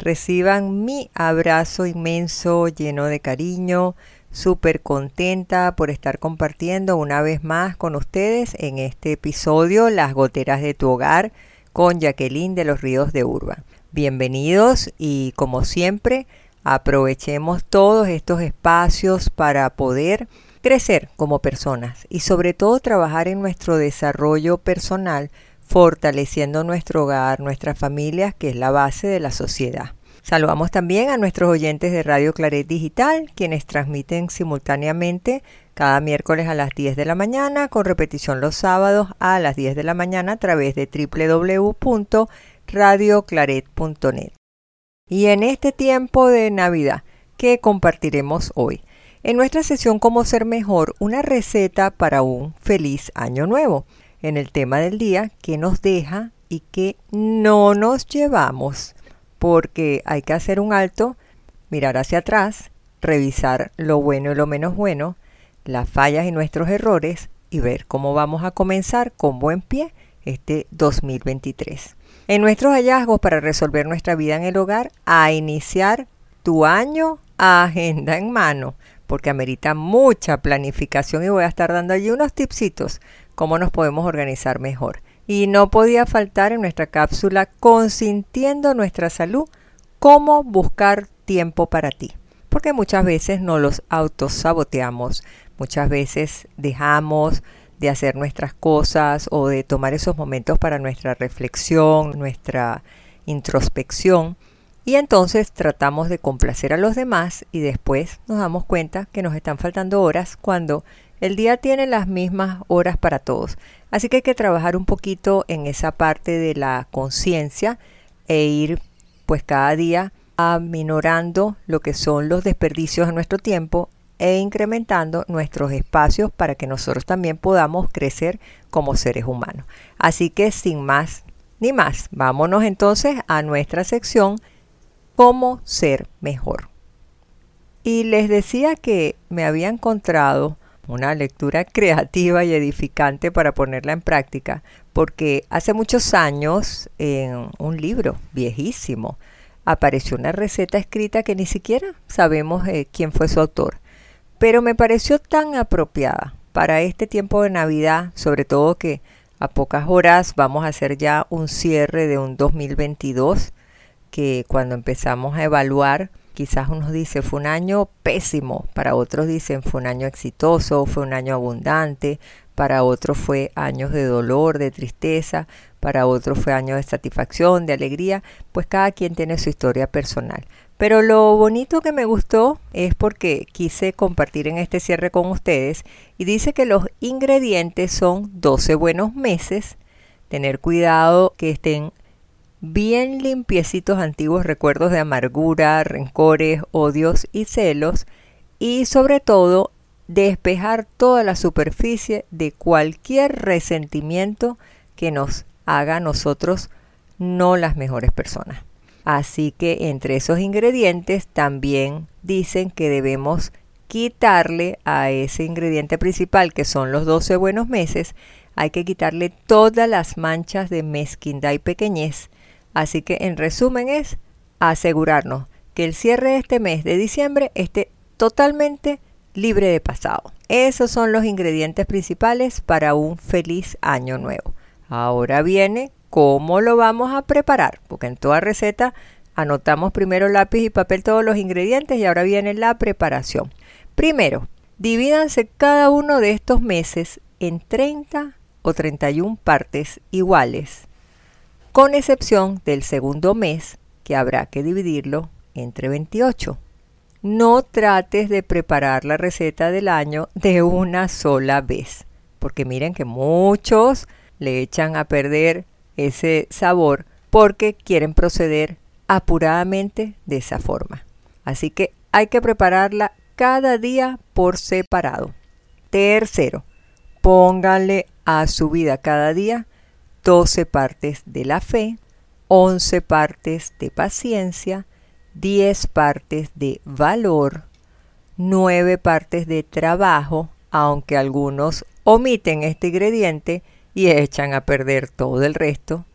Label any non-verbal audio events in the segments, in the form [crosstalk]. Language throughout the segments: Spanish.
Reciban mi abrazo inmenso, lleno de cariño, súper contenta por estar compartiendo una vez más con ustedes en este episodio Las goteras de tu hogar con Jacqueline de los Ríos de Urba. Bienvenidos y como siempre aprovechemos todos estos espacios para poder crecer como personas y sobre todo trabajar en nuestro desarrollo personal fortaleciendo nuestro hogar, nuestras familias, que es la base de la sociedad. Saludamos también a nuestros oyentes de Radio Claret Digital, quienes transmiten simultáneamente cada miércoles a las 10 de la mañana, con repetición los sábados a las 10 de la mañana a través de www.radioclaret.net. Y en este tiempo de Navidad, ¿qué compartiremos hoy? En nuestra sesión Cómo ser mejor, una receta para un feliz año nuevo en el tema del día que nos deja y que no nos llevamos, porque hay que hacer un alto, mirar hacia atrás, revisar lo bueno y lo menos bueno, las fallas y nuestros errores y ver cómo vamos a comenzar con buen pie este 2023. En nuestros hallazgos para resolver nuestra vida en el hogar, a iniciar tu año a agenda en mano, porque amerita mucha planificación y voy a estar dando allí unos tipsitos cómo nos podemos organizar mejor. Y no podía faltar en nuestra cápsula consintiendo nuestra salud, cómo buscar tiempo para ti. Porque muchas veces nos los autosaboteamos, muchas veces dejamos de hacer nuestras cosas o de tomar esos momentos para nuestra reflexión, nuestra introspección. Y entonces tratamos de complacer a los demás y después nos damos cuenta que nos están faltando horas cuando el día tiene las mismas horas para todos, así que hay que trabajar un poquito en esa parte de la conciencia e ir pues cada día aminorando lo que son los desperdicios de nuestro tiempo e incrementando nuestros espacios para que nosotros también podamos crecer como seres humanos. Así que sin más ni más, vámonos entonces a nuestra sección cómo ser mejor. Y les decía que me había encontrado una lectura creativa y edificante para ponerla en práctica, porque hace muchos años en un libro viejísimo apareció una receta escrita que ni siquiera sabemos eh, quién fue su autor, pero me pareció tan apropiada para este tiempo de Navidad, sobre todo que a pocas horas vamos a hacer ya un cierre de un 2022 que cuando empezamos a evaluar Quizás unos dicen fue un año pésimo, para otros dicen fue un año exitoso, fue un año abundante, para otros fue años de dolor, de tristeza, para otros fue años de satisfacción, de alegría, pues cada quien tiene su historia personal. Pero lo bonito que me gustó es porque quise compartir en este cierre con ustedes y dice que los ingredientes son 12 buenos meses, tener cuidado que estén bien limpiecitos antiguos recuerdos de amargura, rencores, odios y celos, y sobre todo despejar toda la superficie de cualquier resentimiento que nos haga a nosotros no las mejores personas. Así que entre esos ingredientes también dicen que debemos quitarle a ese ingrediente principal que son los 12 buenos meses, hay que quitarle todas las manchas de mezquindad y pequeñez Así que en resumen es asegurarnos que el cierre de este mes de diciembre esté totalmente libre de pasado. Esos son los ingredientes principales para un feliz año nuevo. Ahora viene cómo lo vamos a preparar, porque en toda receta anotamos primero lápiz y papel todos los ingredientes y ahora viene la preparación. Primero, divídanse cada uno de estos meses en 30 o 31 partes iguales con excepción del segundo mes, que habrá que dividirlo entre 28. No trates de preparar la receta del año de una sola vez, porque miren que muchos le echan a perder ese sabor porque quieren proceder apuradamente de esa forma. Así que hay que prepararla cada día por separado. Tercero, pónganle a su vida cada día 12 partes de la fe, 11 partes de paciencia, 10 partes de valor, 9 partes de trabajo, aunque algunos omiten este ingrediente y echan a perder todo el resto,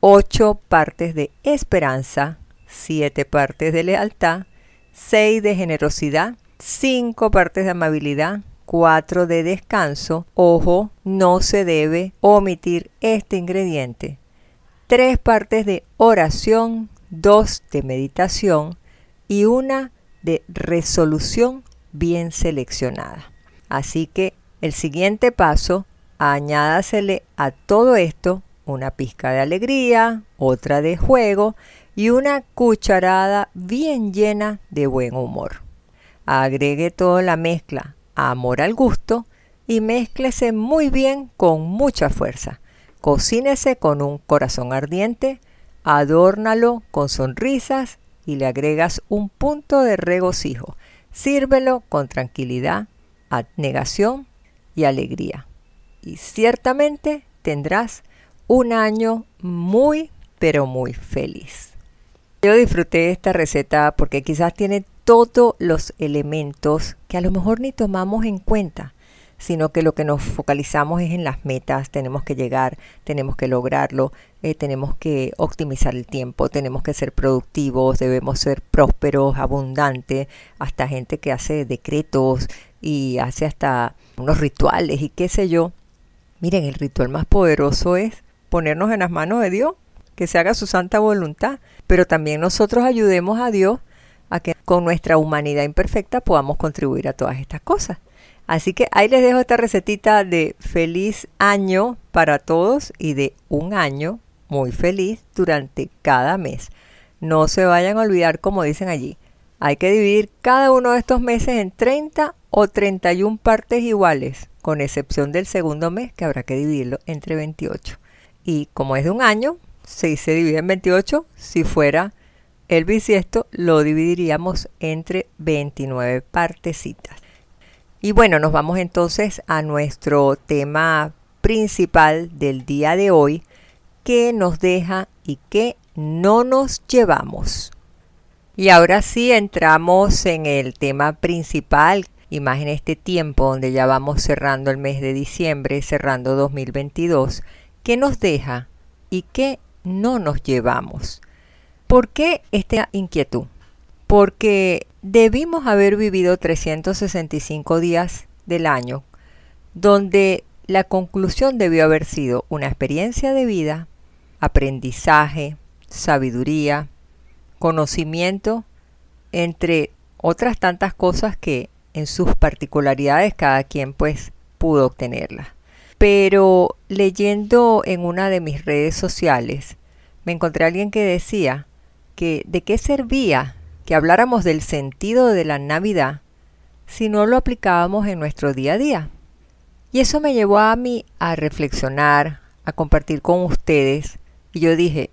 8 partes de esperanza, 7 partes de lealtad, 6 de generosidad, 5 partes de amabilidad, 4 de descanso. Ojo, no se debe omitir este ingrediente. 3 partes de oración, 2 de meditación y una de resolución bien seleccionada. Así que el siguiente paso, añádasele a todo esto una pizca de alegría, otra de juego y una cucharada bien llena de buen humor. Agregue toda la mezcla amor al gusto y mézclese muy bien con mucha fuerza. Cocínese con un corazón ardiente, adórnalo con sonrisas y le agregas un punto de regocijo. Sírvelo con tranquilidad, abnegación y alegría. Y ciertamente tendrás un año muy, pero muy feliz. Yo disfruté esta receta porque quizás tiene todos los elementos que a lo mejor ni tomamos en cuenta, sino que lo que nos focalizamos es en las metas, tenemos que llegar, tenemos que lograrlo, eh, tenemos que optimizar el tiempo, tenemos que ser productivos, debemos ser prósperos, abundantes, hasta gente que hace decretos y hace hasta unos rituales y qué sé yo. Miren, el ritual más poderoso es ponernos en las manos de Dios, que se haga su santa voluntad, pero también nosotros ayudemos a Dios con nuestra humanidad imperfecta podamos contribuir a todas estas cosas. Así que ahí les dejo esta recetita de feliz año para todos y de un año muy feliz durante cada mes. No se vayan a olvidar, como dicen allí, hay que dividir cada uno de estos meses en 30 o 31 partes iguales, con excepción del segundo mes que habrá que dividirlo entre 28. Y como es de un año, si se divide en 28, si fuera el bisiesto lo dividiríamos entre 29 partecitas. Y bueno, nos vamos entonces a nuestro tema principal del día de hoy, que nos deja y que no nos llevamos. Y ahora sí entramos en el tema principal, y más en este tiempo donde ya vamos cerrando el mes de diciembre, cerrando 2022, que nos deja y que no nos llevamos. ¿Por qué esta inquietud? Porque debimos haber vivido 365 días del año donde la conclusión debió haber sido una experiencia de vida, aprendizaje, sabiduría, conocimiento, entre otras tantas cosas que en sus particularidades cada quien pues pudo obtenerlas. Pero leyendo en una de mis redes sociales, me encontré a alguien que decía de qué servía que habláramos del sentido de la Navidad si no lo aplicábamos en nuestro día a día. Y eso me llevó a mí a reflexionar, a compartir con ustedes. Y yo dije,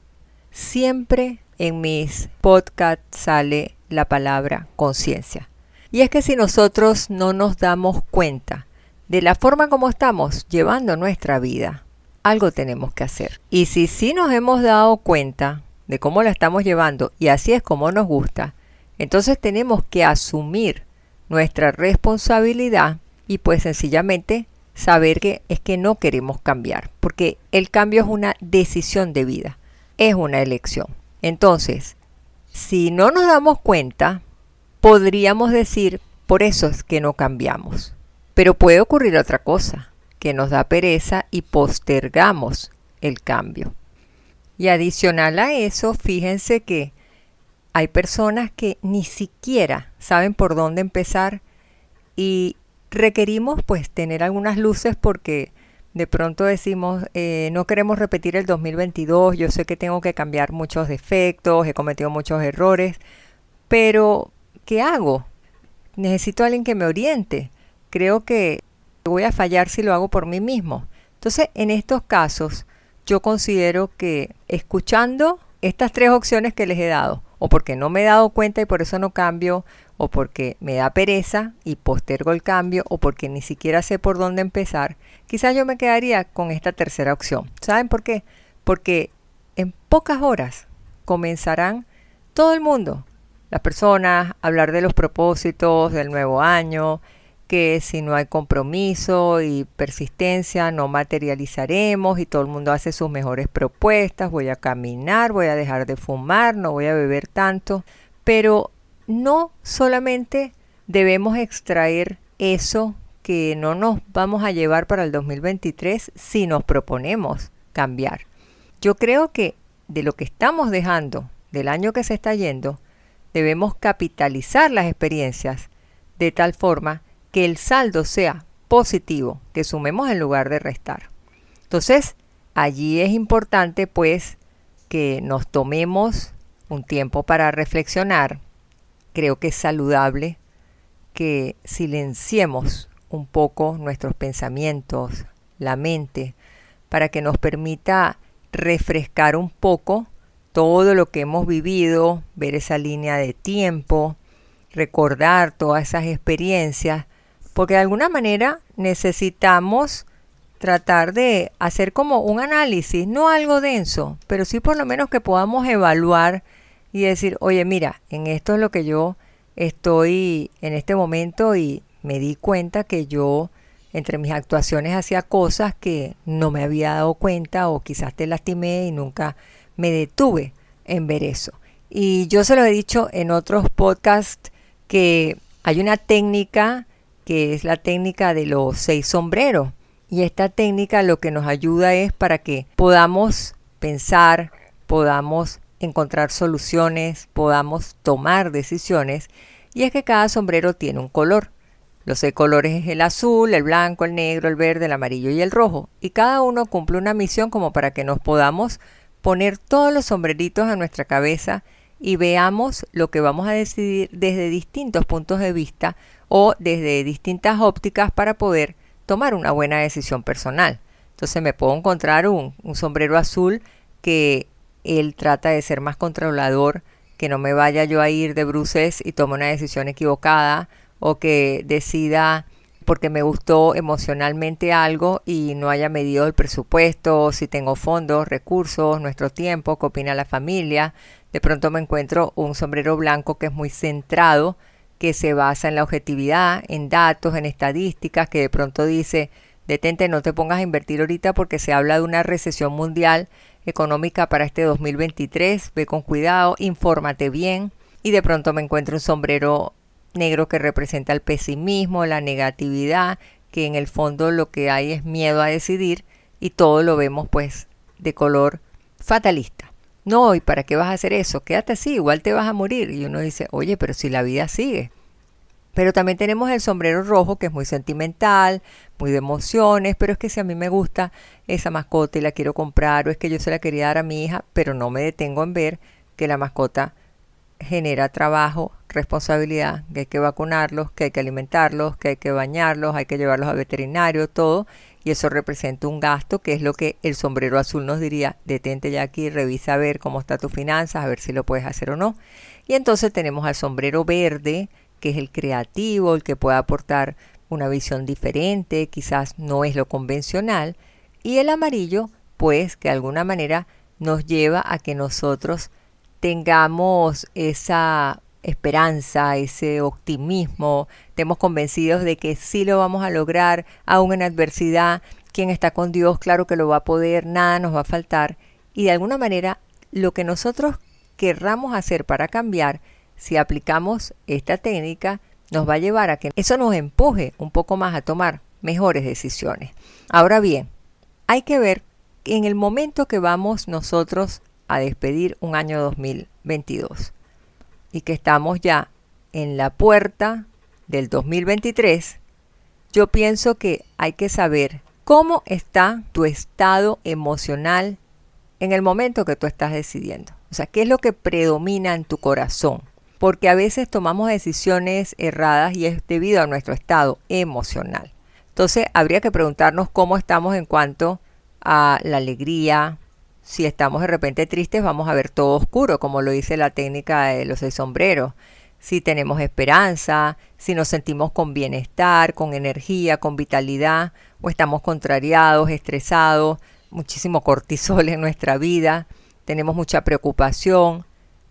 siempre en mis podcasts sale la palabra conciencia. Y es que si nosotros no nos damos cuenta de la forma como estamos llevando nuestra vida, algo tenemos que hacer. Y si sí nos hemos dado cuenta de cómo la estamos llevando y así es como nos gusta, entonces tenemos que asumir nuestra responsabilidad y pues sencillamente saber que es que no queremos cambiar, porque el cambio es una decisión de vida, es una elección. Entonces, si no nos damos cuenta, podríamos decir, por eso es que no cambiamos. Pero puede ocurrir otra cosa, que nos da pereza y postergamos el cambio. Y adicional a eso, fíjense que hay personas que ni siquiera saben por dónde empezar y requerimos pues tener algunas luces porque de pronto decimos eh, no queremos repetir el 2022, yo sé que tengo que cambiar muchos defectos, he cometido muchos errores, pero ¿qué hago? Necesito a alguien que me oriente. Creo que voy a fallar si lo hago por mí mismo. Entonces, en estos casos, yo considero que escuchando estas tres opciones que les he dado, o porque no me he dado cuenta y por eso no cambio, o porque me da pereza y postergo el cambio o porque ni siquiera sé por dónde empezar, quizás yo me quedaría con esta tercera opción. ¿Saben por qué? Porque en pocas horas comenzarán todo el mundo, las personas, a hablar de los propósitos del nuevo año, que si no hay compromiso y persistencia no materializaremos y todo el mundo hace sus mejores propuestas, voy a caminar, voy a dejar de fumar, no voy a beber tanto, pero no solamente debemos extraer eso que no nos vamos a llevar para el 2023 si nos proponemos cambiar. Yo creo que de lo que estamos dejando del año que se está yendo, debemos capitalizar las experiencias de tal forma que el saldo sea positivo, que sumemos en lugar de restar. Entonces, allí es importante pues que nos tomemos un tiempo para reflexionar, creo que es saludable que silenciemos un poco nuestros pensamientos, la mente, para que nos permita refrescar un poco todo lo que hemos vivido, ver esa línea de tiempo, recordar todas esas experiencias, porque de alguna manera necesitamos tratar de hacer como un análisis, no algo denso, pero sí por lo menos que podamos evaluar y decir, oye, mira, en esto es lo que yo estoy en este momento y me di cuenta que yo entre mis actuaciones hacía cosas que no me había dado cuenta o quizás te lastimé y nunca me detuve en ver eso. Y yo se lo he dicho en otros podcasts que hay una técnica que es la técnica de los seis sombreros. Y esta técnica lo que nos ayuda es para que podamos pensar, podamos encontrar soluciones, podamos tomar decisiones, y es que cada sombrero tiene un color. Los seis colores es el azul, el blanco, el negro, el verde, el amarillo y el rojo, y cada uno cumple una misión como para que nos podamos poner todos los sombreritos a nuestra cabeza y veamos lo que vamos a decidir desde distintos puntos de vista o desde distintas ópticas para poder tomar una buena decisión personal. Entonces me puedo encontrar un, sombrero azul que él trata de ser más controlador, que no me vaya yo a ir de bruces y tome una decisión equivocada o que decida porque me gustó emocionalmente algo y no haya medido el presupuesto, si tengo fondos, recursos, nuestro tiempo, qué opina la familia. De pronto me encuentro un sombrero blanco que es muy centrado, que se basa en la objetividad, en datos, en estadísticas, que de pronto dice, detente, no te pongas a invertir ahorita porque se habla de una recesión mundial económica para este 2023, ve con cuidado, infórmate bien y de pronto me encuentro un sombrero negro que representa el pesimismo, la negatividad, que en el fondo lo que hay es miedo a decidir y todo lo vemos pues de color fatalista. No, ¿y para qué vas a hacer eso? Quédate así, igual te vas a morir. Y uno dice, oye, pero si la vida sigue. Pero también tenemos el sombrero rojo, que es muy sentimental, muy de emociones, pero es que si a mí me gusta esa mascota y la quiero comprar, o es que yo se la quería dar a mi hija, pero no me detengo en ver que la mascota genera trabajo, responsabilidad, que hay que vacunarlos, que hay que alimentarlos, que hay que bañarlos, hay que llevarlos al veterinario, todo, y eso representa un gasto, que es lo que el sombrero azul nos diría, detente ya aquí, revisa a ver cómo está tu finanzas, a ver si lo puedes hacer o no. Y entonces tenemos al sombrero verde, que es el creativo, el que puede aportar una visión diferente, quizás no es lo convencional, y el amarillo, pues que de alguna manera nos lleva a que nosotros tengamos esa esperanza, ese optimismo, estemos convencidos de que sí lo vamos a lograr, aún en adversidad, quien está con Dios, claro que lo va a poder, nada nos va a faltar, y de alguna manera lo que nosotros querramos hacer para cambiar, si aplicamos esta técnica, nos va a llevar a que eso nos empuje un poco más a tomar mejores decisiones. Ahora bien, hay que ver en el momento que vamos nosotros a despedir un año 2022 y que estamos ya en la puerta del 2023, yo pienso que hay que saber cómo está tu estado emocional en el momento que tú estás decidiendo. O sea, qué es lo que predomina en tu corazón porque a veces tomamos decisiones erradas y es debido a nuestro estado emocional. Entonces habría que preguntarnos cómo estamos en cuanto a la alegría. Si estamos de repente tristes, vamos a ver todo oscuro, como lo dice la técnica de los seis sombreros. si tenemos esperanza, si nos sentimos con bienestar, con energía, con vitalidad, o estamos contrariados, estresados, muchísimo cortisol en nuestra vida, tenemos mucha preocupación.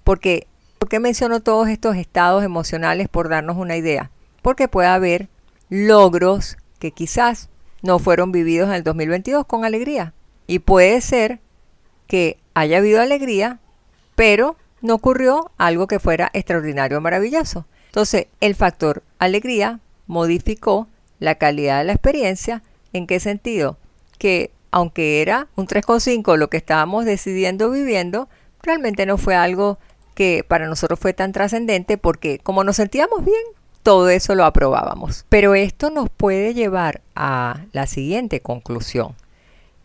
Porque, ¿Por qué menciono todos estos estados emocionales por darnos una idea? Porque puede haber logros que quizás no fueron vividos en el 2022 con alegría. Y puede ser que haya habido alegría, pero no ocurrió algo que fuera extraordinario o maravilloso. Entonces, el factor alegría modificó la calidad de la experiencia. ¿En qué sentido? Que aunque era un 3,5 lo que estábamos decidiendo viviendo, realmente no fue algo que para nosotros fue tan trascendente porque como nos sentíamos bien, todo eso lo aprobábamos. Pero esto nos puede llevar a la siguiente conclusión,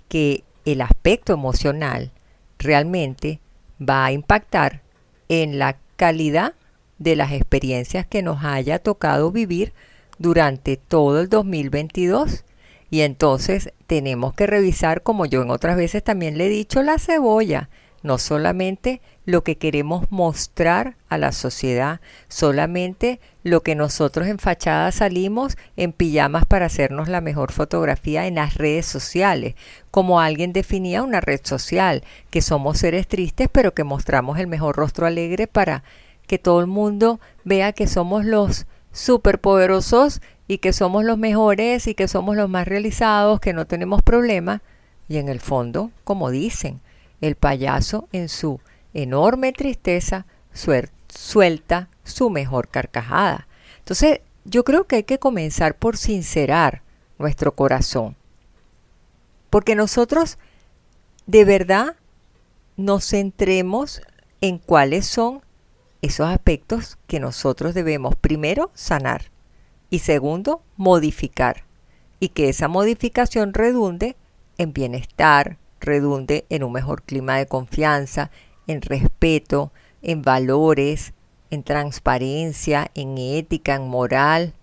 que el aspecto emocional realmente va a impactar en la calidad de las experiencias que nos haya tocado vivir durante todo el 2022. Y entonces tenemos que revisar, como yo en otras veces también le he dicho, la cebolla no solamente lo que queremos mostrar a la sociedad, solamente lo que nosotros en fachada salimos en pijamas para hacernos la mejor fotografía en las redes sociales, como alguien definía una red social, que somos seres tristes pero que mostramos el mejor rostro alegre para que todo el mundo vea que somos los superpoderosos y que somos los mejores y que somos los más realizados, que no tenemos problemas. Y en el fondo, como dicen, el payaso en su enorme tristeza suelta su mejor carcajada. Entonces, yo creo que hay que comenzar por sincerar nuestro corazón. Porque nosotros de verdad nos centremos en cuáles son esos aspectos que nosotros debemos primero sanar y segundo modificar y que esa modificación redunde en bienestar, redunde en un mejor clima de confianza, en respeto, en valores, en transparencia, en ética, en moral.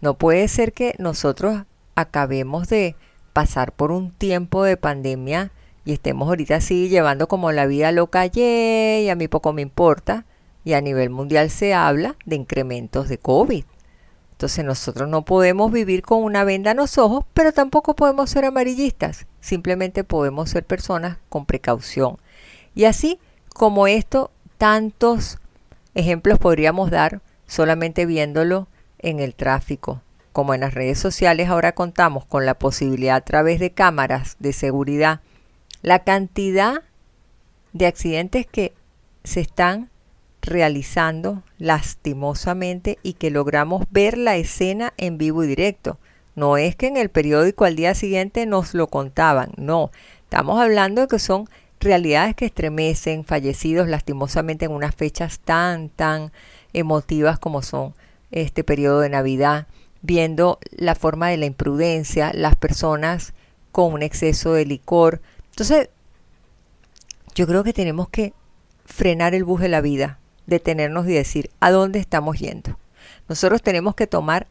No puede ser que nosotros acabemos de pasar por un tiempo de pandemia y estemos ahorita así llevando como la vida loca, y a mí poco me importa, y a nivel mundial se habla de incrementos de COVID. Entonces nosotros no podemos vivir con una venda en los ojos, pero tampoco podemos ser amarillistas. Simplemente podemos ser personas con precaución. Y así como esto, tantos ejemplos podríamos dar solamente viéndolo en el tráfico. Como en las redes sociales ahora contamos con la posibilidad a través de cámaras de seguridad, la cantidad de accidentes que se están realizando lastimosamente y que logramos ver la escena en vivo y directo. No es que en el periódico al día siguiente nos lo contaban, no. Estamos hablando de que son realidades que estremecen, fallecidos lastimosamente en unas fechas tan, tan emotivas como son este periodo de Navidad, viendo la forma de la imprudencia, las personas con un exceso de licor. Entonces, yo creo que tenemos que frenar el bus de la vida, detenernos y decir a dónde estamos yendo. Nosotros tenemos que tomar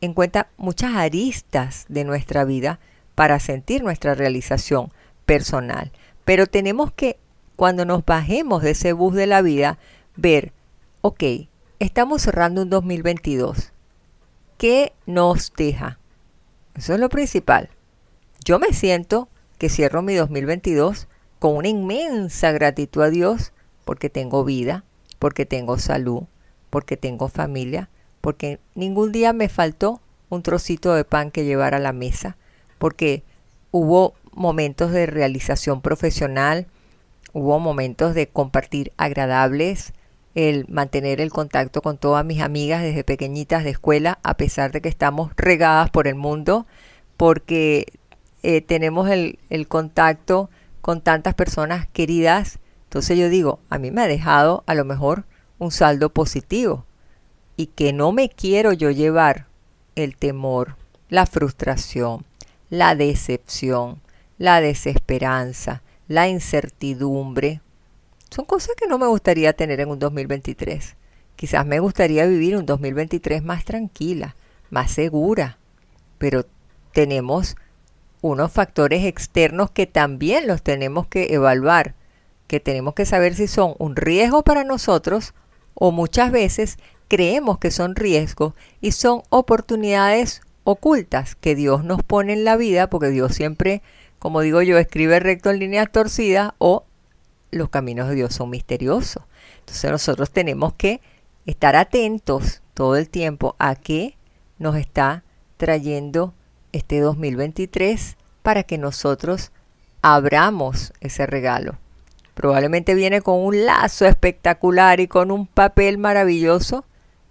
en cuenta muchas aristas de nuestra vida para sentir nuestra realización personal. Pero tenemos que, cuando nos bajemos de ese bus de la vida, ver, ok, estamos cerrando un 2022. ¿Qué nos deja? Eso es lo principal. Yo me siento que cierro mi 2022 con una inmensa gratitud a Dios porque tengo vida, porque tengo salud, porque tengo familia, porque ningún día me faltó un trocito de pan que llevar a la mesa, porque hubo momentos de realización profesional, hubo momentos de compartir agradables, el mantener el contacto con todas mis amigas desde pequeñitas de escuela, a pesar de que estamos regadas por el mundo, porque eh, tenemos el, el contacto con tantas personas queridas entonces yo digo, a mí me ha dejado a lo mejor un saldo positivo y que no me quiero yo llevar el temor, la frustración, la decepción, la desesperanza, la incertidumbre. Son cosas que no me gustaría tener en un 2023. Quizás me gustaría vivir un 2023 más tranquila, más segura, pero tenemos unos factores externos que también los tenemos que evaluar que tenemos que saber si son un riesgo para nosotros o muchas veces creemos que son riesgos y son oportunidades ocultas que Dios nos pone en la vida, porque Dios siempre, como digo yo, escribe recto en líneas torcidas o los caminos de Dios son misteriosos. Entonces nosotros tenemos que estar atentos todo el tiempo a qué nos está trayendo este 2023 para que nosotros abramos ese regalo. Probablemente viene con un lazo espectacular y con un papel maravilloso,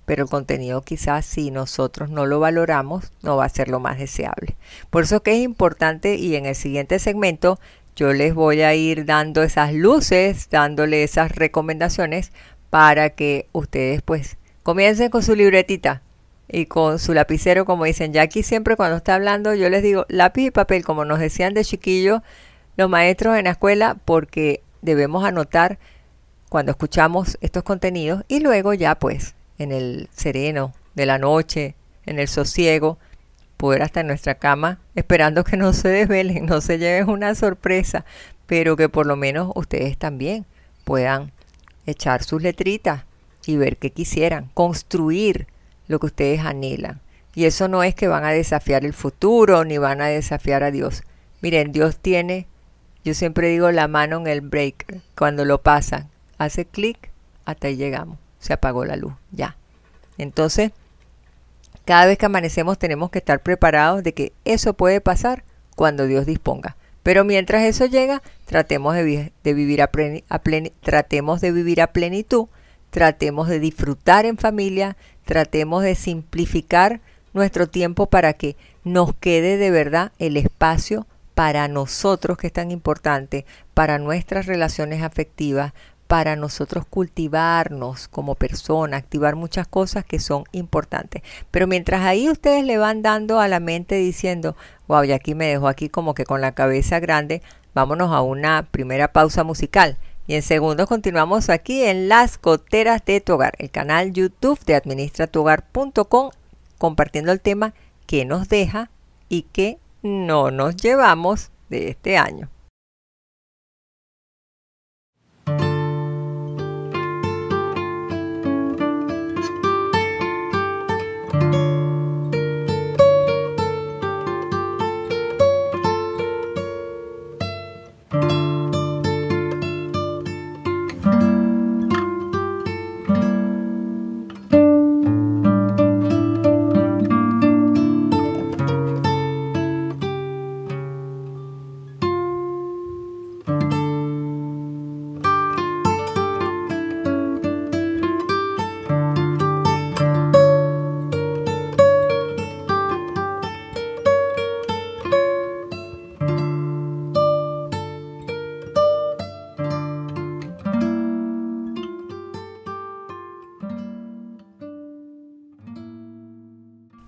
pero el contenido quizás si nosotros no lo valoramos no va a ser lo más deseable. Por eso que es importante y en el siguiente segmento yo les voy a ir dando esas luces, dándole esas recomendaciones para que ustedes pues comiencen con su libretita y con su lapicero, como dicen. Ya aquí siempre cuando está hablando yo les digo lápiz y papel, como nos decían de chiquillo los maestros en la escuela, porque debemos anotar cuando escuchamos estos contenidos y luego ya pues en el sereno de la noche, en el sosiego, poder hasta en nuestra cama, esperando que no se desvelen, no se lleven una sorpresa, pero que por lo menos ustedes también puedan echar sus letritas y ver qué quisieran, construir lo que ustedes anhelan. Y eso no es que van a desafiar el futuro ni van a desafiar a Dios. Miren, Dios tiene, yo siempre digo la mano en el breaker, cuando lo pasa, hace clic, hasta ahí llegamos, se apagó la luz, ya. Entonces, cada vez que amanecemos tenemos que estar preparados de que eso puede pasar cuando Dios disponga. Pero mientras eso llega, tratemos de, vivir a, tratemos de vivir a plenitud, tratemos de disfrutar en familia, tratemos de simplificar nuestro tiempo para que nos quede de verdad el espacio para nosotros que es tan importante, para nuestras relaciones afectivas, para nosotros cultivarnos como persona, activar muchas cosas que son importantes. Pero mientras ahí ustedes le van dando a la mente diciendo, wow, y aquí me dejo aquí como que con la cabeza grande, vámonos a una primera pausa musical. Y en segundo continuamos aquí en Las Goteras de tu Hogar, el canal YouTube de administratuhogar.com, compartiendo el tema que nos deja y que no nos llevamos de este año.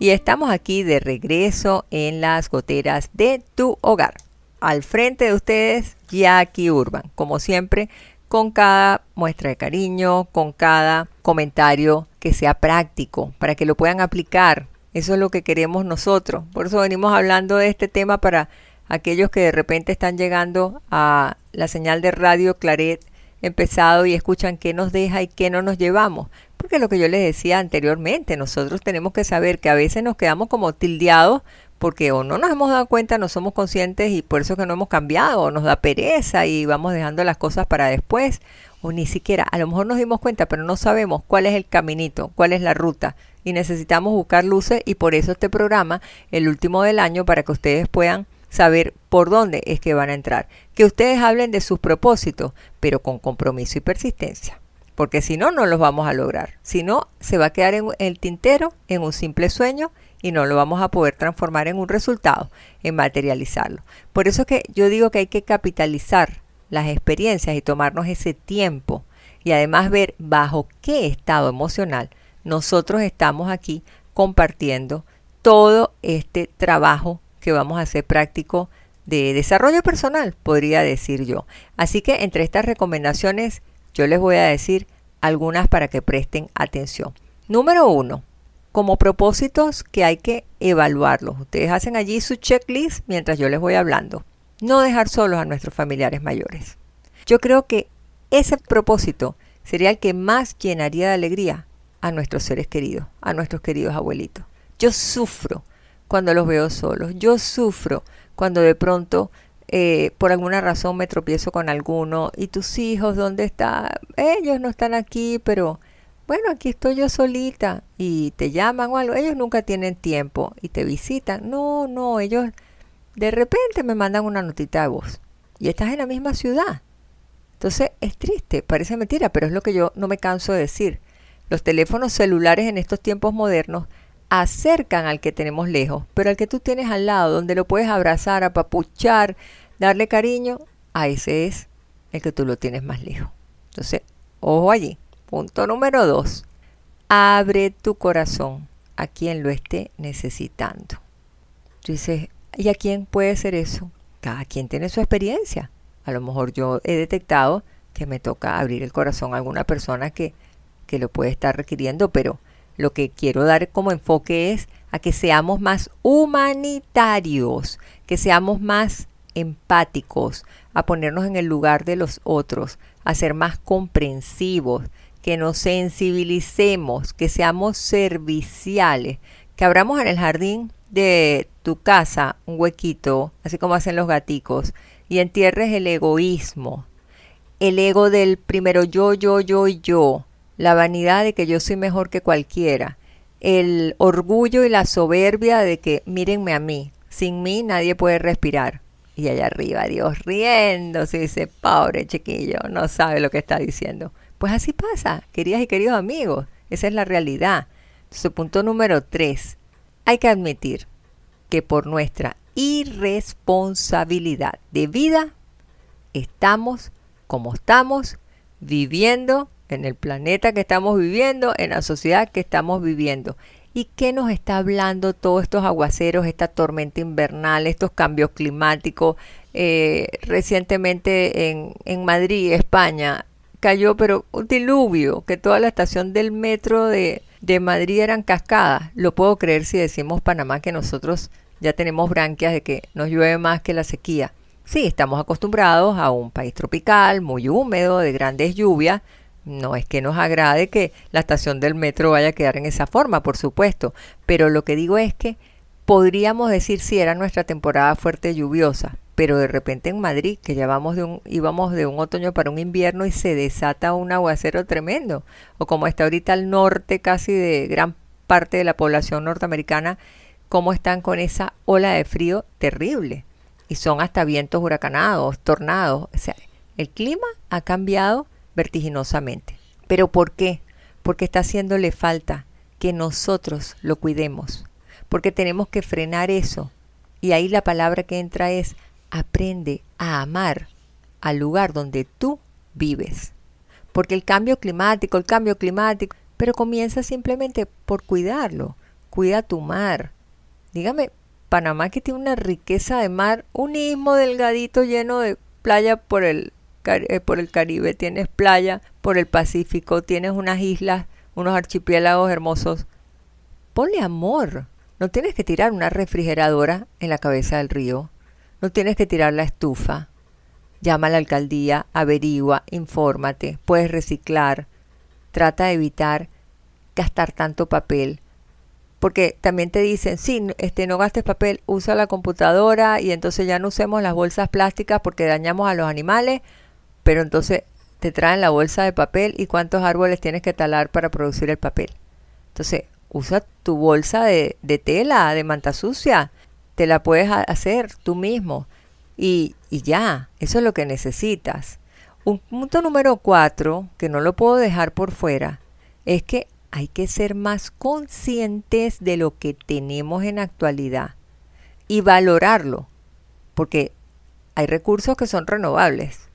Y estamos aquí de regreso en las goteras de tu hogar. Al frente de ustedes, Jackie Urban, como siempre, con cada muestra de cariño, con cada comentario que sea práctico, para que lo puedan aplicar. Eso es lo que queremos nosotros. Por eso venimos hablando de este tema para aquellos que de repente están llegando a la señal de radio Claret empezado y escuchan qué nos deja y qué no nos llevamos. Porque lo que yo les decía anteriormente, nosotros tenemos que saber que a veces nos quedamos como tildeados porque o no nos hemos dado cuenta, no somos conscientes y por eso que no hemos cambiado, o nos da pereza y vamos dejando las cosas para después, o ni siquiera, a lo mejor nos dimos cuenta, pero no sabemos cuál es el caminito, cuál es la ruta y necesitamos buscar luces y por eso este programa, el último del año, para que ustedes puedan saber por dónde es que van a entrar. Que ustedes hablen de sus propósitos, pero con compromiso y persistencia porque si no, no los vamos a lograr. Si no, se va a quedar en el tintero, en un simple sueño y no lo vamos a poder transformar en un resultado, en materializarlo. Por eso que yo digo que hay que capitalizar las experiencias y tomarnos ese tiempo y además ver bajo qué estado emocional nosotros estamos aquí compartiendo todo este trabajo que vamos a hacer práctico de desarrollo personal, podría decir yo. Así que entre estas recomendaciones yo les voy a decir algunas para que presten atención. Número uno, como propósitos que hay que evaluarlos. Ustedes hacen allí su checklist mientras yo les voy hablando. No dejar solos a nuestros familiares mayores. Yo creo que ese propósito sería el que más llenaría de alegría a nuestros seres queridos, a nuestros queridos abuelitos. Yo sufro cuando los veo solos, yo sufro cuando de pronto eh, por alguna razón me tropiezo con alguno y tus hijos, ¿dónde están? Ellos no están aquí, pero bueno, aquí estoy yo solita y te llaman o algo. Ellos nunca tienen tiempo y te visitan. No, no, ellos de repente me mandan una notita de voz y estás en la misma ciudad. Entonces es triste, parece mentira, pero es lo que yo no me canso de decir. Los teléfonos celulares en estos tiempos modernos acercan al que tenemos lejos, pero al que tú tienes al lado, donde lo puedes abrazar, apapuchar, darle cariño, a ese es el que tú lo tienes más lejos. Entonces, ojo allí. Punto número dos. Abre tu corazón a quien lo esté necesitando. Tú dices, ¿y a quién puede ser eso? Cada quien tiene su experiencia. A lo mejor yo he detectado que me toca abrir el corazón a alguna persona que, que lo puede estar requiriendo, pero lo que quiero dar como enfoque es a que seamos más humanitarios, que seamos más empáticos, a ponernos en el lugar de los otros, a ser más comprensivos, que nos sensibilicemos, que seamos serviciales, que abramos en el jardín de tu casa un huequito, así como hacen los gaticos, y entierres el egoísmo, el ego del primero yo, yo, yo y yo, la vanidad de que yo soy mejor que cualquiera, el orgullo y la soberbia de que mírenme a mí, sin mí nadie puede respirar. Y allá arriba, Dios riéndose, dice, pobre chiquillo, no sabe lo que está diciendo. Pues así pasa, queridas y queridos amigos, esa es la realidad. Su punto número tres, hay que admitir que por nuestra irresponsabilidad de vida estamos como estamos viviendo en el planeta que estamos viviendo, en la sociedad que estamos viviendo. ¿Y qué nos está hablando todos estos aguaceros, esta tormenta invernal, estos cambios climáticos? Eh, recientemente en, Madrid, España, cayó pero un diluvio, que toda la estación del metro de, de Madrid eran cascadas. Lo puedo creer si decimos Panamá que nosotros ya tenemos branquias de que nos llueve más que la sequía. Sí, estamos acostumbrados a un país tropical, muy húmedo, de grandes lluvias, no es que nos agrade que la estación del metro vaya a quedar en esa forma, por supuesto, pero lo que digo es que podríamos decir si era nuestra temporada fuerte lluviosa, pero de repente en Madrid, que ya vamos de un, íbamos de un otoño para un invierno y se desata un aguacero tremendo, o como está ahorita al norte casi de gran parte de la población norteamericana, cómo están con esa ola de frío terrible. Y son hasta vientos huracanados, tornados. O sea, el clima ha cambiado vertiginosamente. ¿Pero por qué? Porque está haciéndole falta que nosotros lo cuidemos. Porque tenemos que frenar eso. Y ahí la palabra que entra es aprende a amar al lugar donde tú vives. Porque el cambio climático, el cambio climático, pero comienza simplemente por cuidarlo. Cuida tu mar. Dígame, Panamá que tiene una riqueza de mar, un istmo delgadito lleno de playa por el por el Caribe, tienes playa por el Pacífico, tienes unas islas, unos archipiélagos hermosos. Ponle amor. No tienes que tirar una refrigeradora en la cabeza del río. No tienes que tirar la estufa. Llama a la alcaldía, averigua, infórmate, puedes reciclar. Trata de evitar gastar tanto papel. Porque también te dicen, sí, este, no gastes papel, usa la computadora y entonces ya no usemos las bolsas plásticas porque dañamos a los animales pero entonces te traen la bolsa de papel y cuántos árboles tienes que talar para producir el papel. Entonces, usa tu bolsa de, tela, de manta sucia, te la puedes hacer tú mismo y, y ya, eso es lo que necesitas. Un punto número cuatro, que no lo puedo dejar por fuera, es que hay que ser más conscientes de lo que tenemos en actualidad y valorarlo, porque hay recursos que son renovables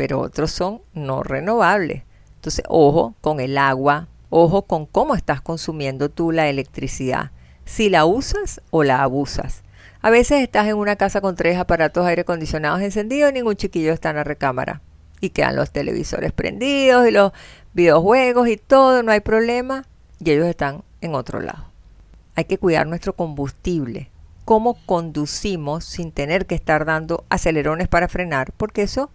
pero otros son no renovables. Entonces, ojo con el agua, ojo con cómo estás consumiendo tú la electricidad, si la usas o la abusas. A veces estás en una casa con tres aparatos aire acondicionados encendidos y ningún chiquillo está en la recámara. Y quedan los televisores prendidos y los videojuegos y todo, no hay problema. Y ellos están en otro lado. Hay que cuidar nuestro combustible. Cómo conducimos sin tener que estar dando acelerones para frenar, porque eso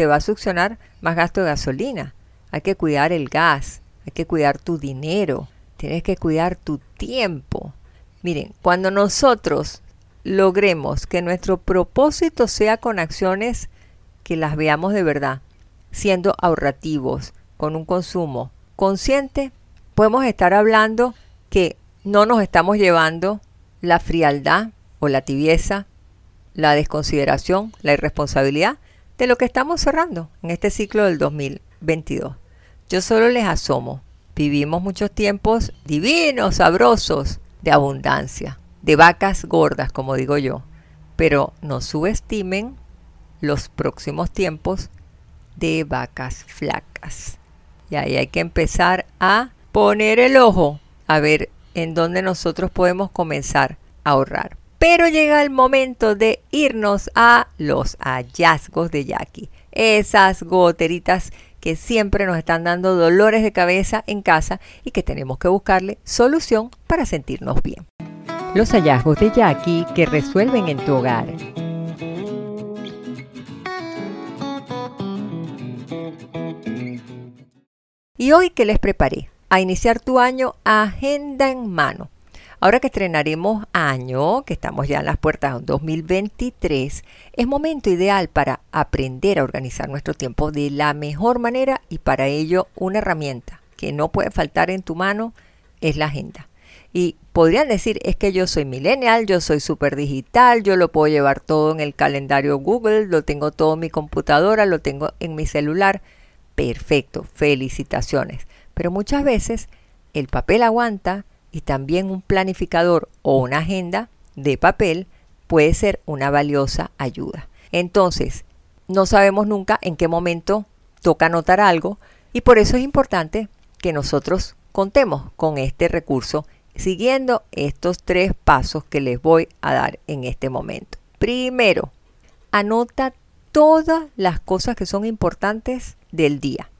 te va a succionar más gasto de gasolina. Hay que cuidar el gas, hay que cuidar tu dinero, tienes que cuidar tu tiempo. Miren, cuando nosotros logremos que nuestro propósito sea con acciones que las veamos de verdad, siendo ahorrativos, con un consumo consciente, podemos estar hablando que no nos estamos llevando la frialdad o la tibieza, la desconsideración, la irresponsabilidad de lo que estamos cerrando en este ciclo del 2022. Yo solo les asomo. Vivimos muchos tiempos divinos, sabrosos, de abundancia, de vacas gordas, como digo yo. Pero no subestimen los próximos tiempos de vacas flacas. Y ahí hay que empezar a poner el ojo a ver en dónde nosotros podemos comenzar a ahorrar. Pero llega el momento de irnos a los hallazgos de Jackie. Esas goteritas que siempre nos están dando dolores de cabeza en casa y que tenemos que buscarle solución para sentirnos bien. Los hallazgos de Jackie que resuelven en tu hogar. Y hoy que les preparé a iniciar tu año agenda en mano Ahora que estrenaremos año, que estamos ya en las puertas de 2023, es momento ideal para aprender a organizar nuestro tiempo de la mejor manera y para ello una herramienta que no puede faltar en tu mano es la agenda. Y podrían decir, es que yo soy millennial, yo soy súper digital, yo lo puedo llevar todo en el calendario Google, lo tengo todo en mi computadora, lo tengo en mi celular. Perfecto, felicitaciones. Pero muchas veces el papel aguanta, y también un planificador o una agenda de papel puede ser una valiosa ayuda. Entonces, no sabemos nunca en qué momento toca anotar algo y por eso es importante que nosotros contemos con este recurso siguiendo estos tres pasos que les voy a dar en este momento. Primero, anota todas las cosas que son importantes del día.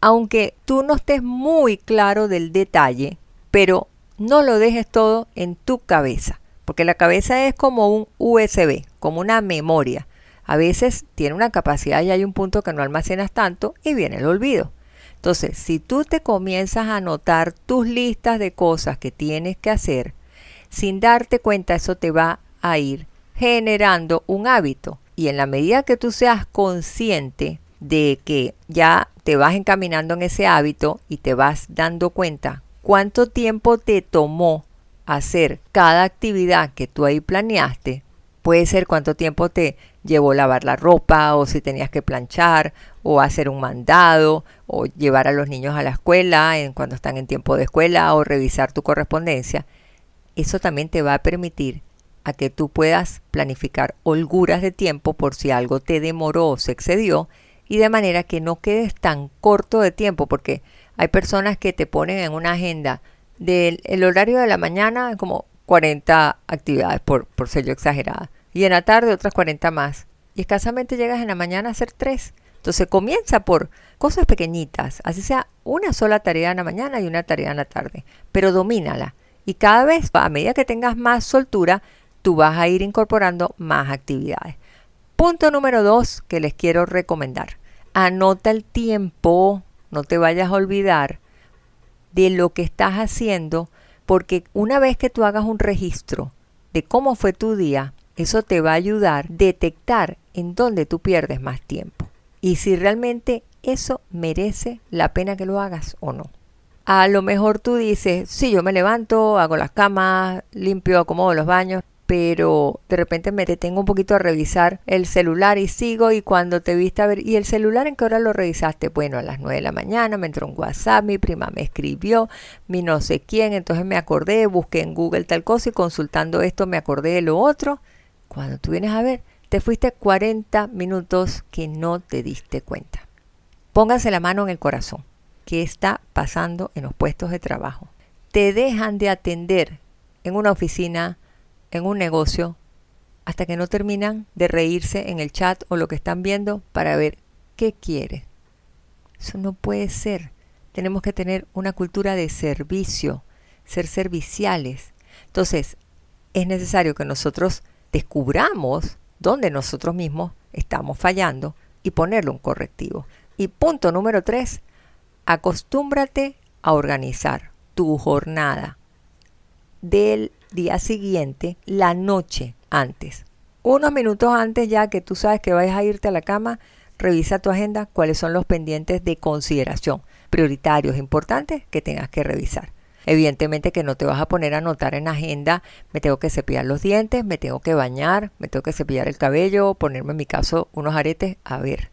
Aunque tú no estés muy claro del detalle, pero no lo dejes todo en tu cabeza, porque la cabeza es como un USB, como una memoria. A veces tiene una capacidad y hay un punto que no almacenas tanto y viene el olvido. Entonces, si tú te comienzas a anotar tus listas de cosas que tienes que hacer, sin darte cuenta eso te va a ir generando un hábito. Y en la medida que tú seas consciente de que ya te vas encaminando en ese hábito y te vas dando cuenta cuánto tiempo te tomó hacer cada actividad que tú ahí planeaste. Puede ser cuánto tiempo te llevó lavar la ropa o si tenías que planchar o hacer un mandado o llevar a los niños a la escuela en cuando están en tiempo de escuela o revisar tu correspondencia. Eso también te va a permitir a que tú puedas planificar holguras de tiempo por si algo te demoró o se excedió y de manera que no quedes tan corto de tiempo porque hay personas que te ponen en una agenda del el horario de la mañana como 40 actividades, por, por ser yo exagerada. Y en la tarde otras 40 más. Y escasamente llegas en la mañana a hacer tres. Entonces comienza por cosas pequeñitas, así sea una sola tarea en la mañana y una tarea en la tarde, pero domínala. Y cada vez, a medida que tengas más soltura, tú vas a ir incorporando más actividades. Punto número dos que les quiero recomendar. Anota el tiempo no te vayas a olvidar de lo que estás haciendo, porque una vez que tú hagas un registro de cómo fue tu día, eso te va a ayudar a detectar en dónde tú pierdes más tiempo y si realmente eso merece la pena que lo hagas o no. A lo mejor tú dices, sí, yo me levanto, hago las camas, limpio, acomodo los baños, pero de repente me detengo un poquito a revisar el celular y sigo y cuando te viste a ver, ¿y el celular en qué hora lo revisaste? Bueno, a las 9 de la mañana me entró un WhatsApp, mi prima me escribió, mi no sé quién, entonces me acordé, busqué en Google tal cosa y consultando esto me acordé de lo otro. Cuando tú vienes a ver, te fuiste 40 minutos que no te diste cuenta. Póngase la mano en el corazón. ¿Qué está pasando en los puestos de trabajo? Te dejan de atender en una oficina, en un negocio hasta que no terminan de reírse en el chat o lo que están viendo para ver qué quiere. Eso no puede ser. Tenemos que tener una cultura de servicio, ser serviciales. Entonces, es necesario que nosotros descubramos dónde nosotros mismos estamos fallando y ponerle un correctivo. Y punto número tres, acostúmbrate a organizar tu jornada del día siguiente la noche antes. Unos minutos antes ya que tú sabes que vayas a irte a la cama, revisa tu agenda, cuáles son los pendientes de consideración, prioritarios, importantes que tengas que revisar. Evidentemente que no te vas a poner a anotar en agenda, me tengo que cepillar los dientes, me tengo que bañar, me tengo que cepillar el cabello, ponerme en mi caso unos aretes, a ver.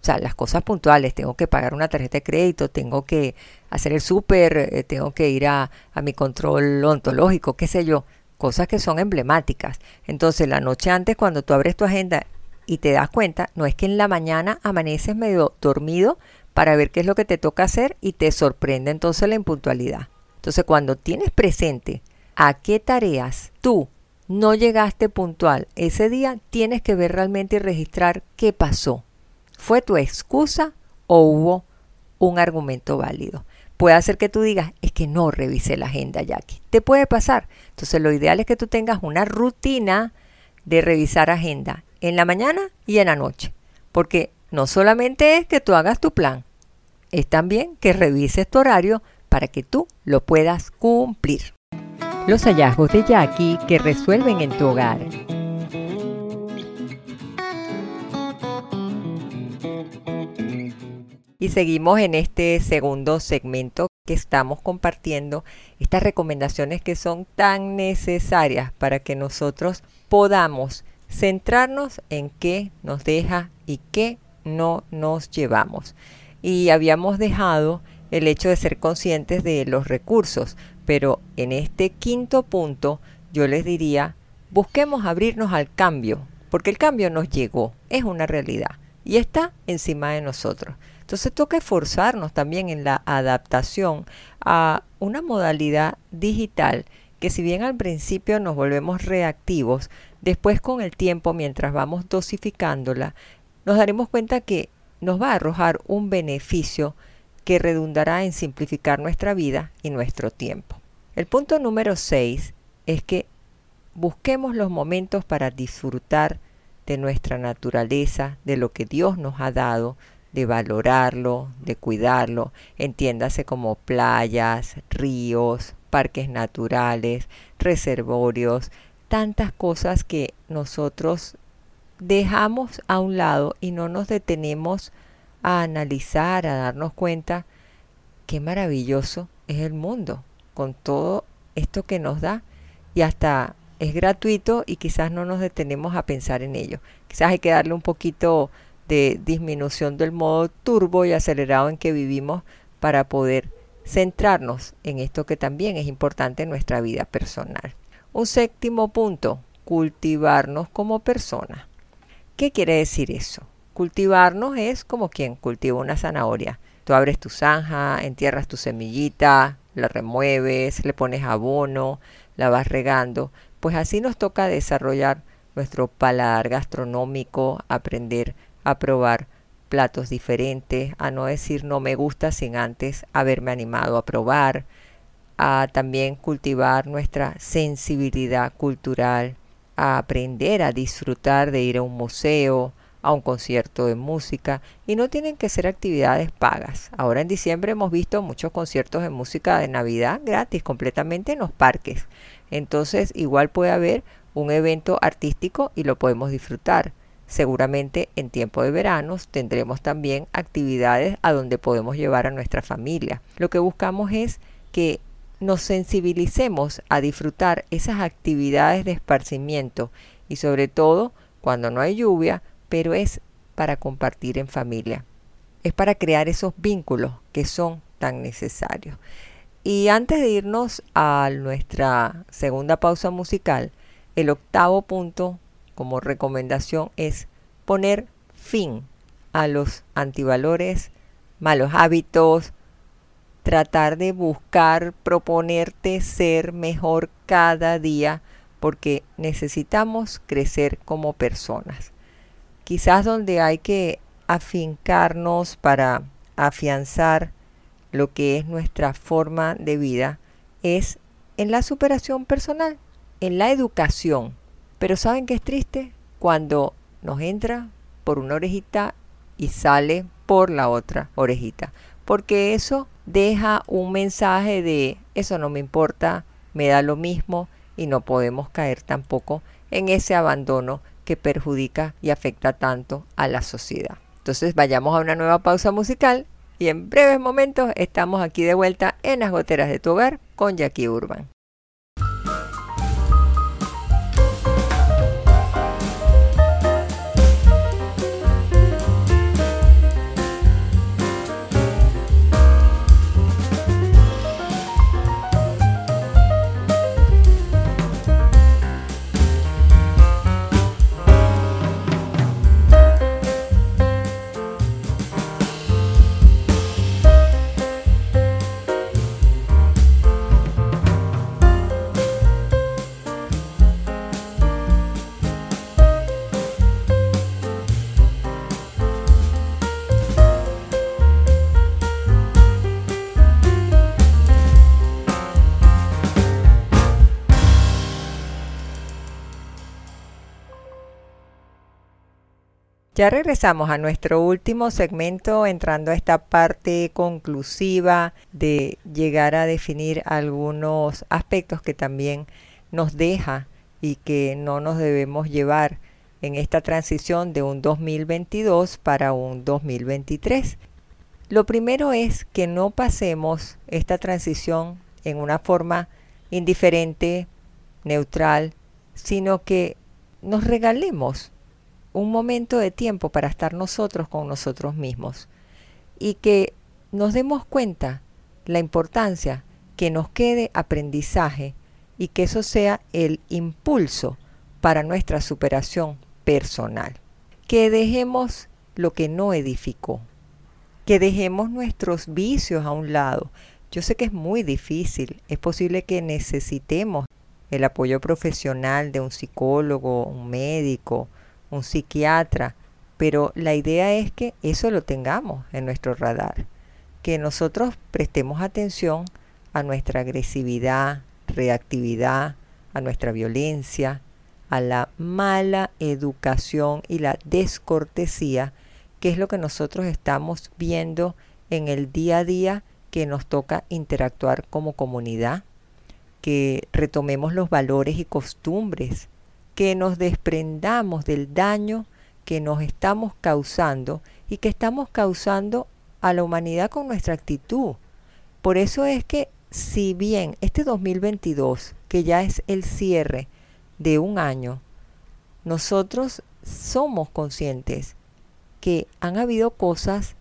O sea, las cosas puntuales, tengo que pagar una tarjeta de crédito, tengo que hacer el súper, eh, tengo que ir a, a mi control ontológico, qué sé yo, cosas que son emblemáticas. Entonces, la noche antes, cuando tú abres tu agenda y te das cuenta, no es que en la mañana amaneces medio dormido para ver qué es lo que te toca hacer y te sorprende entonces la impuntualidad. Entonces, cuando tienes presente a qué tareas tú no llegaste puntual ese día, tienes que ver realmente y registrar qué pasó. ¿Fue tu excusa o hubo un argumento válido? Puede ser que tú digas, es que no revisé la agenda, Jackie. Te puede pasar. Entonces, lo ideal es que tú tengas una rutina de revisar agenda en la mañana y en la noche. Porque no solamente es que tú hagas tu plan, es también que revises tu horario para que tú lo puedas cumplir. Los hallazgos de Jackie que resuelven en tu hogar. Y seguimos en este segundo segmento que estamos compartiendo estas recomendaciones que son tan necesarias para que nosotros podamos centrarnos en qué nos deja y qué no nos llevamos. Y habíamos dejado el hecho de ser conscientes de los recursos. Pero en este quinto punto yo les diría, busquemos abrirnos al cambio, porque el cambio nos llegó, es una realidad y está encima de nosotros. Entonces toca esforzarnos también en la adaptación a una modalidad digital que si bien al principio nos volvemos reactivos, después con el tiempo, mientras vamos dosificándola, nos daremos cuenta que nos va a arrojar un beneficio que redundará en simplificar nuestra vida y nuestro tiempo. El punto número 6 es que busquemos los momentos para disfrutar de nuestra naturaleza, de lo que Dios nos ha dado, de valorarlo, de cuidarlo, entiéndase como playas, ríos, parques naturales, reservorios, tantas cosas que nosotros dejamos a un lado y no nos detenemos a analizar, a darnos cuenta qué maravilloso es el mundo con todo esto que nos da y hasta es gratuito y quizás no nos detenemos a pensar en ello. Quizás hay que darle un poquito de disminución del modo turbo y acelerado en que vivimos para poder centrarnos en esto que también es importante en nuestra vida personal. Un séptimo punto, cultivarnos como personas. ¿Qué quiere decir eso? Cultivarnos es como quien cultiva una zanahoria. Tú abres tu zanja, entierras tu semillita, la remueves, le pones abono, la vas regando. Pues así nos toca desarrollar nuestro paladar gastronómico, aprender a probar platos diferentes, a no decir no me gusta sin antes haberme animado a probar, a también cultivar nuestra sensibilidad cultural, a aprender a disfrutar de ir a un museo, a un concierto de música y no tienen que ser actividades pagas. Ahora en diciembre hemos visto muchos conciertos de música de Navidad gratis completamente en los parques. Entonces igual puede haber un evento artístico y lo podemos disfrutar. Seguramente en tiempo de veranos tendremos también actividades a donde podemos llevar a nuestra familia. Lo que buscamos es que nos sensibilicemos a disfrutar esas actividades de esparcimiento y sobre todo cuando no hay lluvia pero es para compartir en familia. Es para crear esos vínculos que son tan necesarios. Y antes de irnos a nuestra segunda pausa musical, el octavo punto como recomendación es poner fin a los antivalores, malos hábitos, tratar de buscar, proponerte ser mejor cada día porque necesitamos crecer como personas quizás donde hay que afincarnos para afianzar lo que es nuestra forma de vida es en la superación personal, en la educación. Pero ¿saben qué es triste? Cuando nos entra por una orejita y sale por la otra orejita. Porque eso deja un mensaje de eso no me importa, me da lo mismo y no podemos caer tampoco en ese abandono que perjudica y afecta tanto a la sociedad. Entonces vayamos a una nueva pausa musical y en breves momentos estamos aquí de vuelta en las goteras de tu hogar con Jackie Urban. Ya regresamos a nuestro último segmento entrando a esta parte conclusiva de llegar a definir algunos aspectos que también nos deja y que no nos debemos llevar en esta transición de un 2022 para un 2023. Lo primero es que no pasemos esta transición en una forma indiferente, neutral, sino que nos regalemos un momento de tiempo para estar nosotros con nosotros mismos y que nos demos cuenta la importancia que nos quede aprendizaje y que eso sea el impulso para nuestra superación personal. Que dejemos lo que no edificó, que dejemos nuestros vicios a un lado. Yo sé que es muy difícil, es posible que necesitemos el apoyo profesional de un psicólogo, un médico, un psiquiatra, pero la idea es que eso lo tengamos en nuestro radar, que nosotros prestemos atención a nuestra agresividad, reactividad, a nuestra violencia, a la mala educación y la descortesía, que es lo que nosotros estamos viendo en el día a día que nos toca interactuar como comunidad, que retomemos los valores y costumbres que nos desprendamos del daño que nos estamos causando y que estamos causando a la humanidad con nuestra actitud. Por eso es que si bien este 2022, que ya es el cierre de un año, nosotros somos conscientes que han habido cosas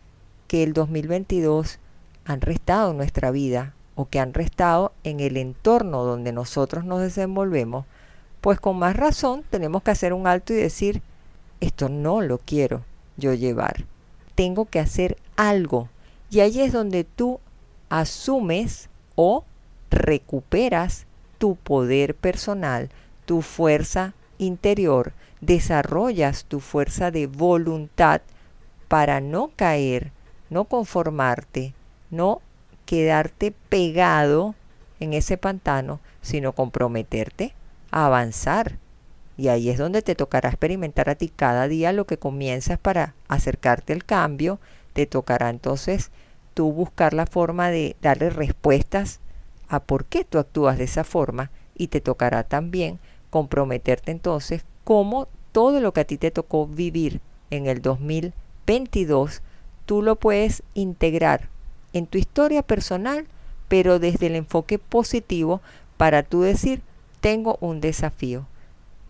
que el 2022 han restado en nuestra vida o que han restado en el entorno donde nosotros nos desenvolvemos, pues con más razón tenemos que hacer un alto y decir, esto no lo quiero yo llevar. Tengo que hacer algo. Y ahí es donde tú asumes o recuperas tu poder personal, tu fuerza interior, desarrollas tu fuerza de voluntad para no caer, no conformarte, no quedarte pegado en ese pantano, sino comprometerte avanzar. Y ahí es donde te tocará experimentar a ti cada día lo que comienzas para acercarte al cambio. Te tocará entonces tú buscar la forma de darle respuestas a por qué tú actúas de esa forma y te tocará también comprometerte entonces cómo todo lo que a ti te tocó vivir en el 2022 tú lo puedes integrar en tu historia personal pero desde el enfoque positivo para tú decir tengo un desafío,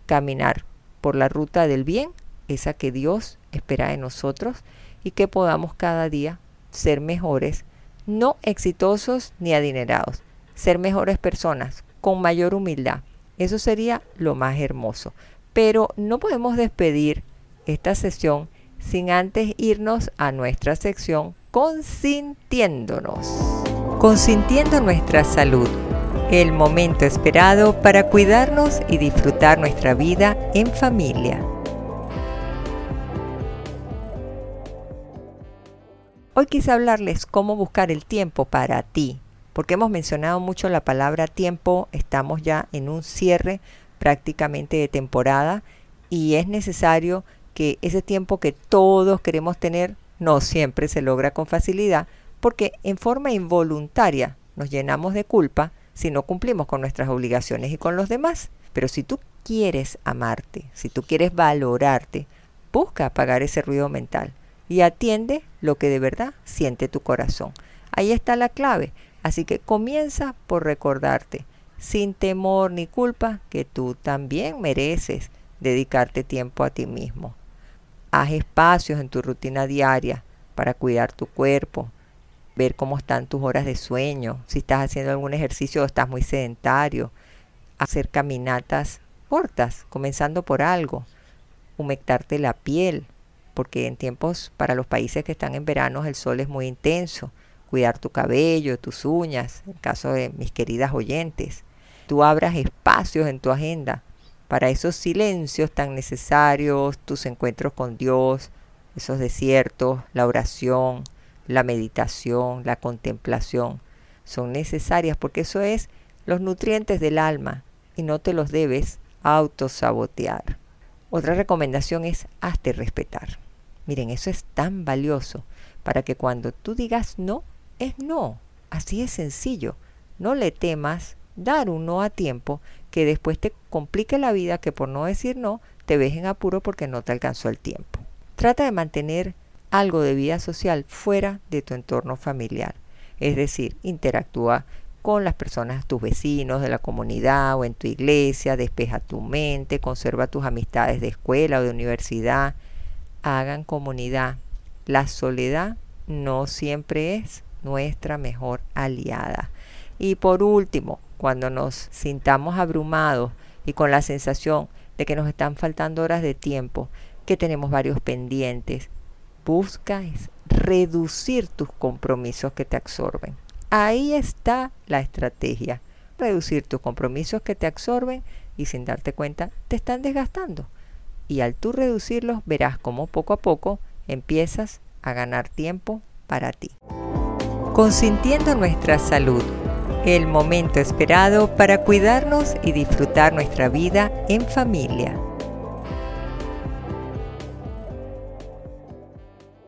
caminar por la ruta del bien, esa que Dios espera de nosotros, y que podamos cada día ser mejores, no exitosos ni adinerados, ser mejores personas, con mayor humildad. Eso sería lo más hermoso. Pero no podemos despedir esta sesión sin antes irnos a nuestra sección consintiéndonos. Consintiendo nuestra salud el momento esperado para cuidarnos y disfrutar nuestra vida en familia. Hoy quise hablarles cómo buscar el tiempo para ti, porque hemos mencionado mucho la palabra tiempo, estamos ya en un cierre prácticamente de temporada y es necesario que ese tiempo que todos queremos tener no siempre se logra con facilidad, porque en forma involuntaria nos llenamos de culpa si no cumplimos con nuestras obligaciones y con los demás. Pero si tú quieres amarte, si tú quieres valorarte, busca apagar ese ruido mental y atiende lo que de verdad siente tu corazón. Ahí está la clave. Así que comienza por recordarte, sin temor ni culpa, que tú también mereces dedicarte tiempo a ti mismo. Haz espacios en tu rutina diaria para cuidar tu cuerpo, ver cómo están tus horas de sueño, si estás haciendo algún ejercicio o estás muy sedentario, hacer caminatas cortas, comenzando por algo, humectarte la piel, porque en tiempos para los países que están en verano el sol es muy intenso, cuidar tu cabello, tus uñas, en caso de mis queridas oyentes. Tú abras espacios en tu agenda para esos silencios tan necesarios, tus encuentros con Dios, esos desiertos, la oración, la meditación, la contemplación, son necesarias porque eso es los nutrientes del alma y no te los debes autosabotear. Otra recomendación es hazte respetar. Miren, eso es tan valioso para que cuando tú digas no, es no. Así es sencillo. No le temas dar un no a tiempo que después te complique la vida que por no decir no te ves en apuro porque no te alcanzó el tiempo. Trata de mantener algo de vida social fuera de tu entorno familiar. Es decir, interactúa con las personas, tus vecinos de la comunidad o en tu iglesia, despeja tu mente, conserva tus amistades de escuela o de universidad, hagan comunidad. La soledad no siempre es nuestra mejor aliada. Y por último, cuando nos sintamos abrumados y con la sensación de que nos están faltando horas de tiempo, que tenemos varios pendientes, busca reducir tus compromisos que te absorben. Ahí está la estrategia. Reducir tus compromisos que te absorben y sin darte cuenta te están desgastando. Y al tú reducirlos verás cómo poco a poco empiezas a ganar tiempo para ti. Consintiendo nuestra salud, el momento esperado para cuidarnos y disfrutar nuestra vida en familia.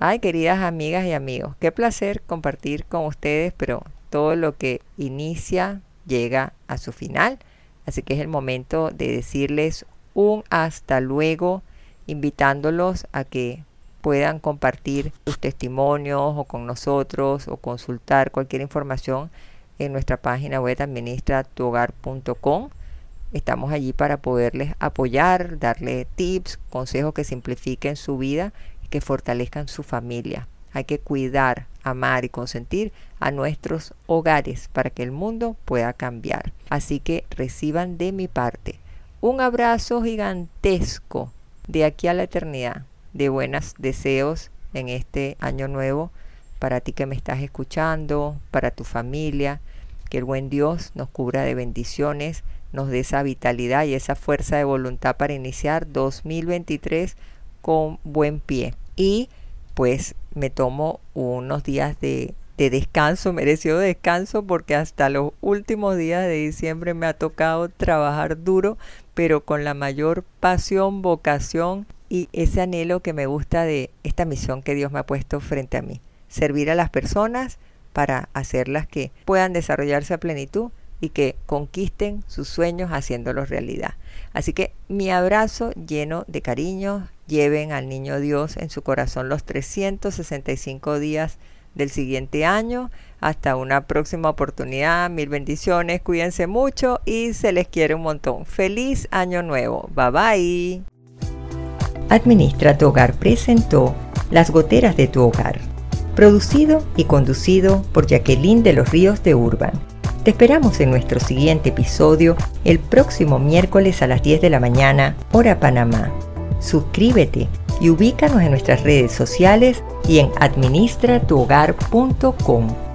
Ay, queridas amigas y amigos, qué placer compartir con ustedes, pero todo lo que inicia llega a su final. Así que es el momento de decirles un hasta luego, invitándolos a que puedan compartir sus testimonios o con nosotros o consultar cualquier información en nuestra página web administratuhogar.com. Estamos allí para poderles apoyar, darle tips, consejos que simplifiquen su vida que fortalezcan su familia. Hay que cuidar, amar y consentir a nuestros hogares para que el mundo pueda cambiar. Así que reciban de mi parte un abrazo gigantesco de aquí a la eternidad, de buenos deseos en este año nuevo para ti que me estás escuchando, para tu familia, que el buen Dios nos cubra de bendiciones, nos dé esa vitalidad y esa fuerza de voluntad para iniciar 2023 con buen pie. Y pues me tomo unos días de, de descanso, [laughs] merecido descanso, porque hasta los últimos días de diciembre me ha tocado trabajar duro, pero con la mayor pasión, vocación y ese anhelo que me gusta de esta misión que Dios me ha puesto frente a mí. Servir a las personas para hacerlas que puedan desarrollarse a plenitud y que conquisten sus sueños haciéndolos realidad. Así que mi abrazo lleno de cariño, lleven al niño Dios en su corazón los 365 días del siguiente año. Hasta una próxima oportunidad. Mil bendiciones. Cuídense mucho y se les quiere un montón. Feliz año nuevo. Bye bye. Administra tu hogar presentó Las goteras de tu hogar. Producido y conducido por Jacqueline de los Ríos de Urban. Te esperamos en nuestro siguiente episodio el próximo miércoles a las 10 de la mañana, hora Panamá. Suscríbete y ubícanos en nuestras redes sociales y en administratuhogar.com.